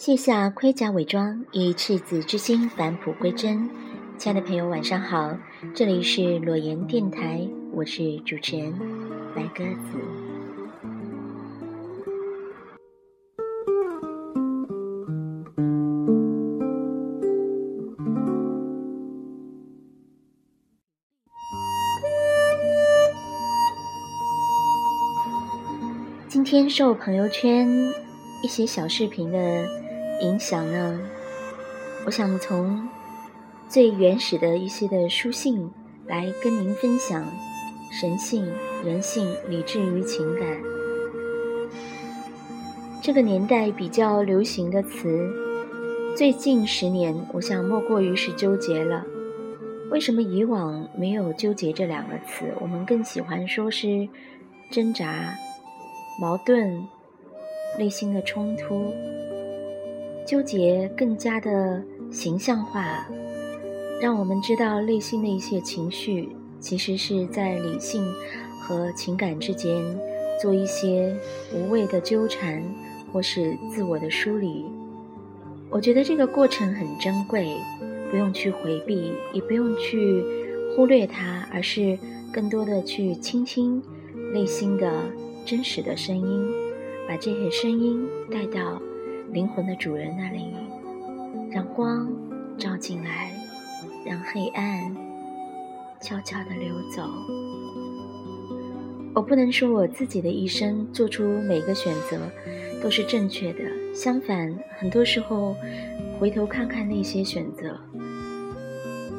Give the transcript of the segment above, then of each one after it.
卸下盔甲伪装，以赤子之心返璞归真。亲爱的朋友，晚上好，这里是裸言电台，我是主持人白鸽子。今天受朋友圈一些小视频的。影响呢？我想从最原始的一些的书信来跟您分享神性、人性、理智与情感。这个年代比较流行的词，最近十年，我想莫过于是纠结了。为什么以往没有纠结这两个词？我们更喜欢说是挣扎、矛盾、内心的冲突。纠结更加的形象化，让我们知道内心的一些情绪，其实是在理性和情感之间做一些无谓的纠缠，或是自我的梳理。我觉得这个过程很珍贵，不用去回避，也不用去忽略它，而是更多的去倾听内心的真实的声音，把这些声音带到。灵魂的主人那里，让光照进来，让黑暗悄悄地流走。我不能说我自己的一生做出每个选择都是正确的，相反，很多时候回头看看那些选择，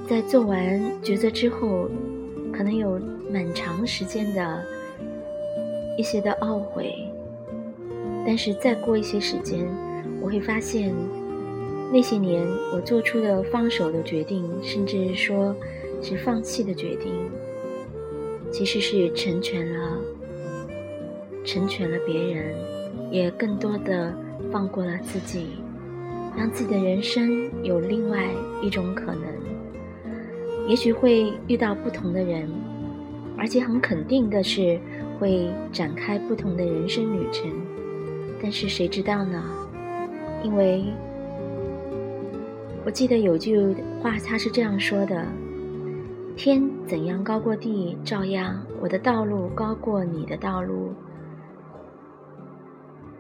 在做完抉择之后，可能有蛮长时间的一些的懊悔，但是再过一些时间。我会发现，那些年我做出的放手的决定，甚至说是放弃的决定，其实是成全了，成全了别人，也更多的放过了自己，让自己的人生有另外一种可能。也许会遇到不同的人，而且很肯定的是会展开不同的人生旅程，但是谁知道呢？因为我记得有句话，他是这样说的：“天怎样高过地，照样我的道路高过你的道路；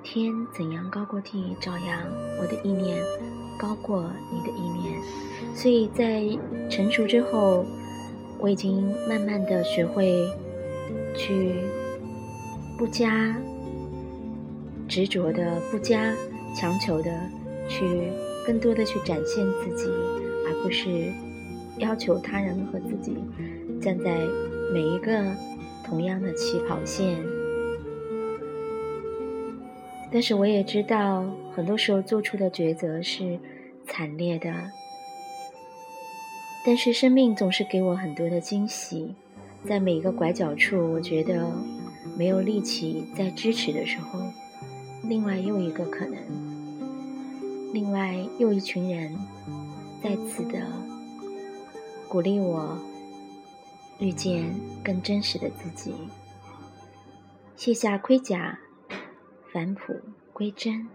天怎样高过地，照样我的意念高过你的意念。”所以在成熟之后，我已经慢慢的学会去不加执着的，不加。强求的去更多的去展现自己，而不是要求他人和自己站在每一个同样的起跑线。但是我也知道，很多时候做出的抉择是惨烈的。但是生命总是给我很多的惊喜，在每一个拐角处，我觉得没有力气再支持的时候。另外又一个可能，另外又一群人，再次的鼓励我遇见更真实的自己，卸下盔甲，返璞归真。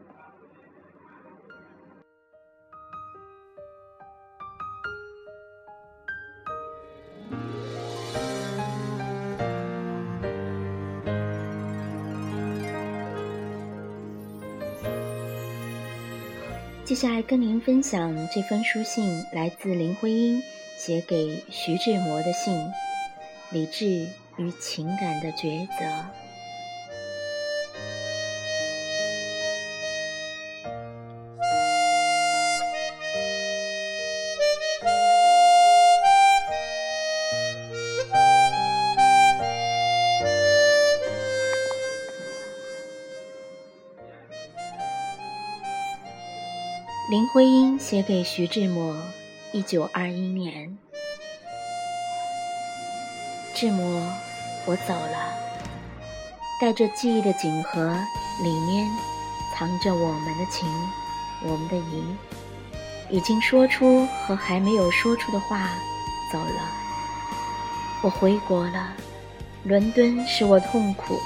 接下来跟您分享这封书信，来自林徽因写给徐志摩的信，《理智与情感的抉择》。林徽因写给徐志摩，一九二一年。志摩，我走了，带着记忆的锦盒，里面藏着我们的情，我们的谊，已经说出和还没有说出的话，走了。我回国了，伦敦使我痛苦。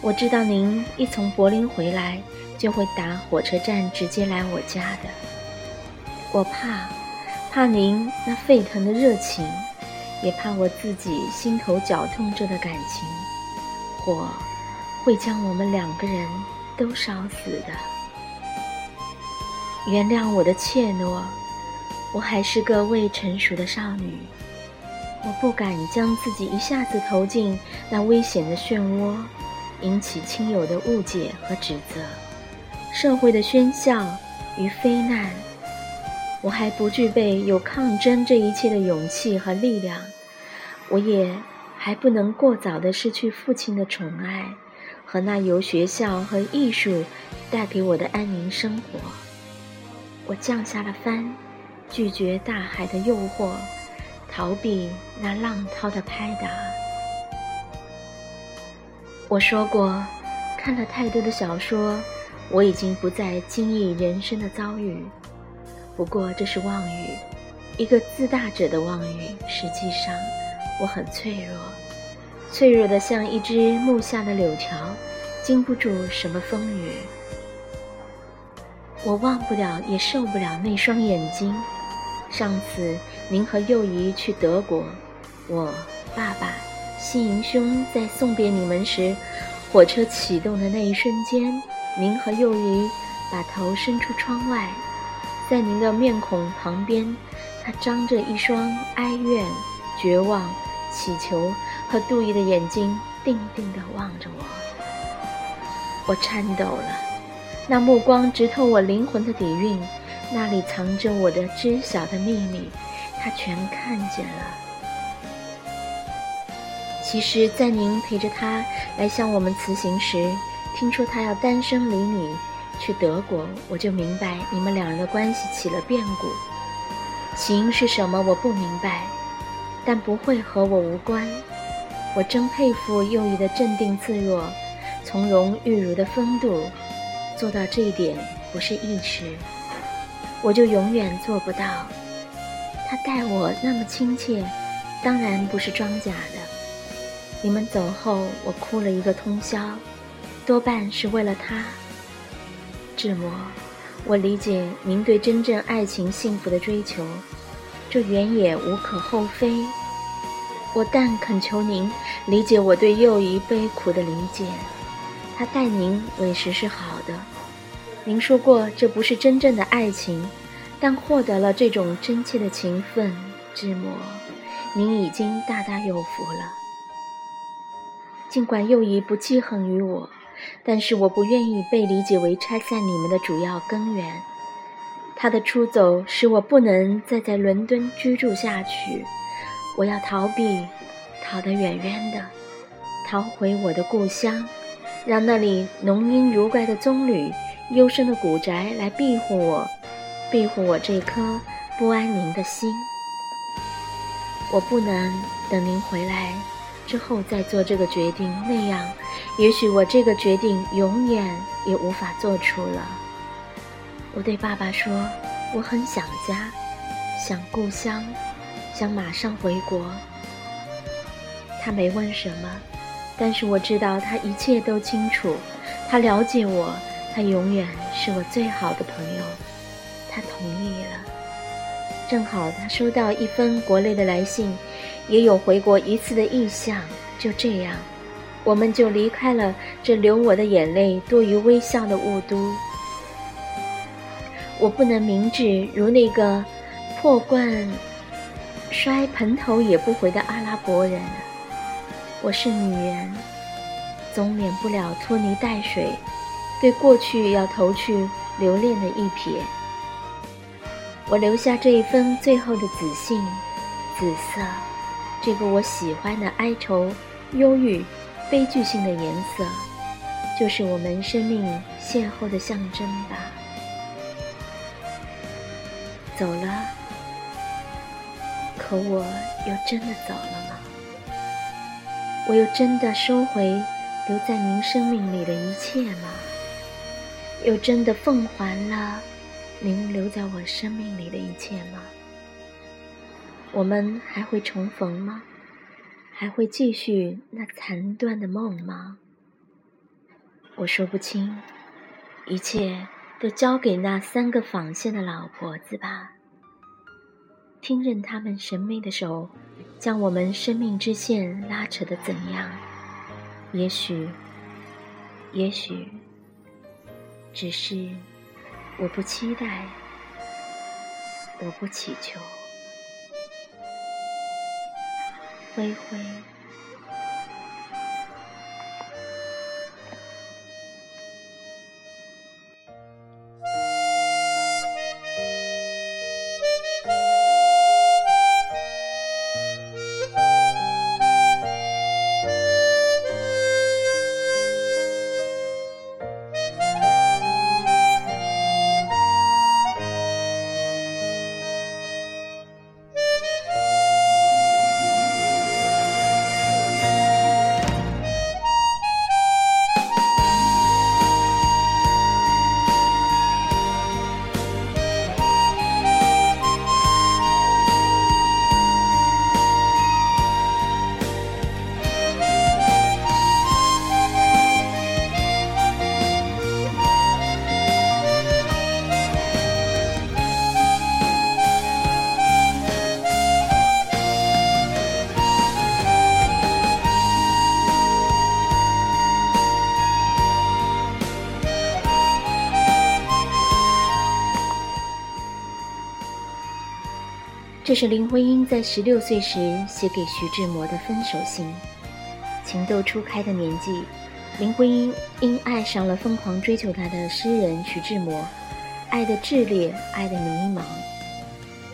我知道您一从柏林回来。就会打火车站直接来我家的。我怕，怕您那沸腾的热情，也怕我自己心头绞痛着的感情，火会将我们两个人都烧死的。原谅我的怯懦，我还是个未成熟的少女，我不敢将自己一下子投进那危险的漩涡，引起亲友的误解和指责，社会的喧嚣与非难。我还不具备有抗争这一切的勇气和力量，我也还不能过早的失去父亲的宠爱和那由学校和艺术带给我的安宁生活。我降下了帆，拒绝大海的诱惑，逃避那浪涛的拍打。我说过，看了太多的小说，我已经不再惊异人生的遭遇。不过这是妄语，一个自大者的妄语。实际上，我很脆弱，脆弱的像一只木下的柳条，经不住什么风雨。我忘不了，也受不了那双眼睛。上次您和幼仪去德国，我爸爸、西营兄在送别你们时，火车启动的那一瞬间，您和幼鱼把头伸出窗外，在您的面孔旁边，他张着一双哀怨、绝望、祈求和妒意的眼睛，定定地望着我。我颤抖了。那目光直透我灵魂的底蕴，那里藏着我的知晓的秘密，他全看见了。其实，在您陪着他来向我们辞行时，听说他要单身离你去德国，我就明白你们两人的关系起了变故。起因是什么，我不明白，但不会和我无关。我真佩服幼仪的镇定自若、从容玉如的风度。做到这一点不是一时，我就永远做不到。他待我那么亲切，当然不是装假的。你们走后，我哭了一个通宵，多半是为了他。志摩，我理解您对真正爱情幸福的追求，这原也无可厚非。我但恳求您理解我对幼仪悲苦的理解。他待您委实是好的，您说过这不是真正的爱情，但获得了这种真切的情分，志摩，您已经大大有福了。尽管幼仪不记恨于我，但是我不愿意被理解为拆散你们的主要根源。他的出走使我不能再在伦敦居住下去，我要逃避，逃得远远的，逃回我的故乡。让那里浓荫如怪的棕榈、幽深的古宅来庇护我，庇护我这颗不安宁的心。我不能等您回来之后再做这个决定，那样，也许我这个决定永远也无法做出了。我对爸爸说，我很想家，想故乡，想马上回国。他没问什么。但是我知道他一切都清楚，他了解我，他永远是我最好的朋友。他同意了。正好他收到一封国内的来信，也有回国一次的意向。就这样，我们就离开了这流我的眼泪多于微笑的雾都。我不能明智如那个破罐摔盆头也不回的阿拉伯人。我是女人，总免不了拖泥带水，对过去要投去留恋的一瞥。我留下这一封最后的紫信，紫色，这个我喜欢的哀愁、忧郁、悲剧性的颜色，就是我们生命邂逅的象征吧。走了，可我又真的走了吗？我又真的收回留在您生命里的一切吗？又真的奉还了您留在我生命里的一切吗？我们还会重逢吗？还会继续那残断的梦吗？我说不清，一切都交给那三个纺线的老婆子吧。听任他们神秘的手，将我们生命之线拉扯的怎样？也许，也许，只是我不期待，我不祈求。灰灰。这是林徽因在十六岁时写给徐志摩的分手信。情窦初开的年纪，林徽因因爱上了疯狂追求她的诗人徐志摩，爱的炽烈，爱的迷茫。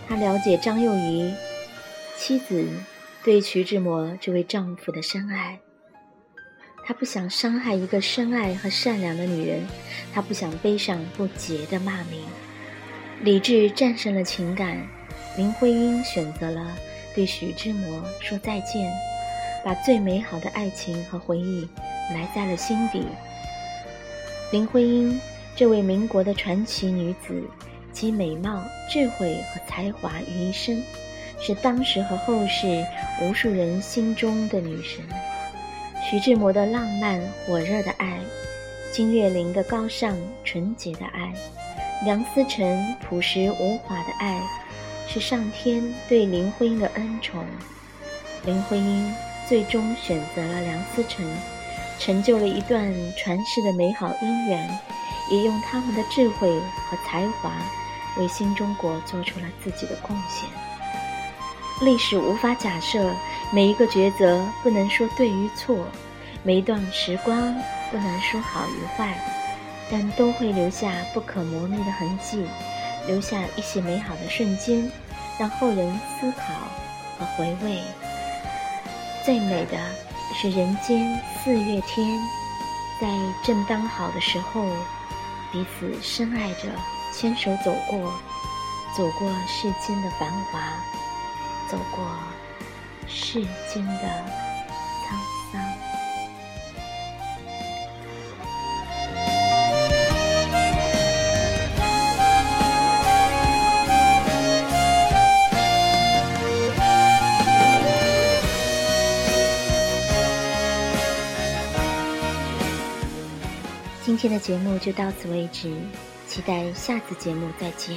她了解张幼仪妻子对徐志摩这位丈夫的深爱，她不想伤害一个深爱和善良的女人，她不想背上不洁的骂名。理智战胜了情感。林徽因选择了对徐志摩说再见，把最美好的爱情和回忆埋在了心底。林徽因这位民国的传奇女子，集美貌、智慧和才华于一身，是当时和后世无数人心中的女神。徐志摩的浪漫火热的爱，金岳霖的高尚纯洁的爱，梁思成朴实无华的爱。是上天对林徽因的恩宠，林徽因最终选择了梁思成，成就了一段传世的美好姻缘，也用他们的智慧和才华，为新中国做出了自己的贡献。历史无法假设每一个抉择不能说对与错，每一段时光不能说好与坏，但都会留下不可磨灭的痕迹。留下一些美好的瞬间，让后人思考和回味。最美的是人间四月天，在正当好的时候，彼此深爱着，牵手走过，走过世间的繁华，走过世间的。今天的节目就到此为止，期待下次节目再见。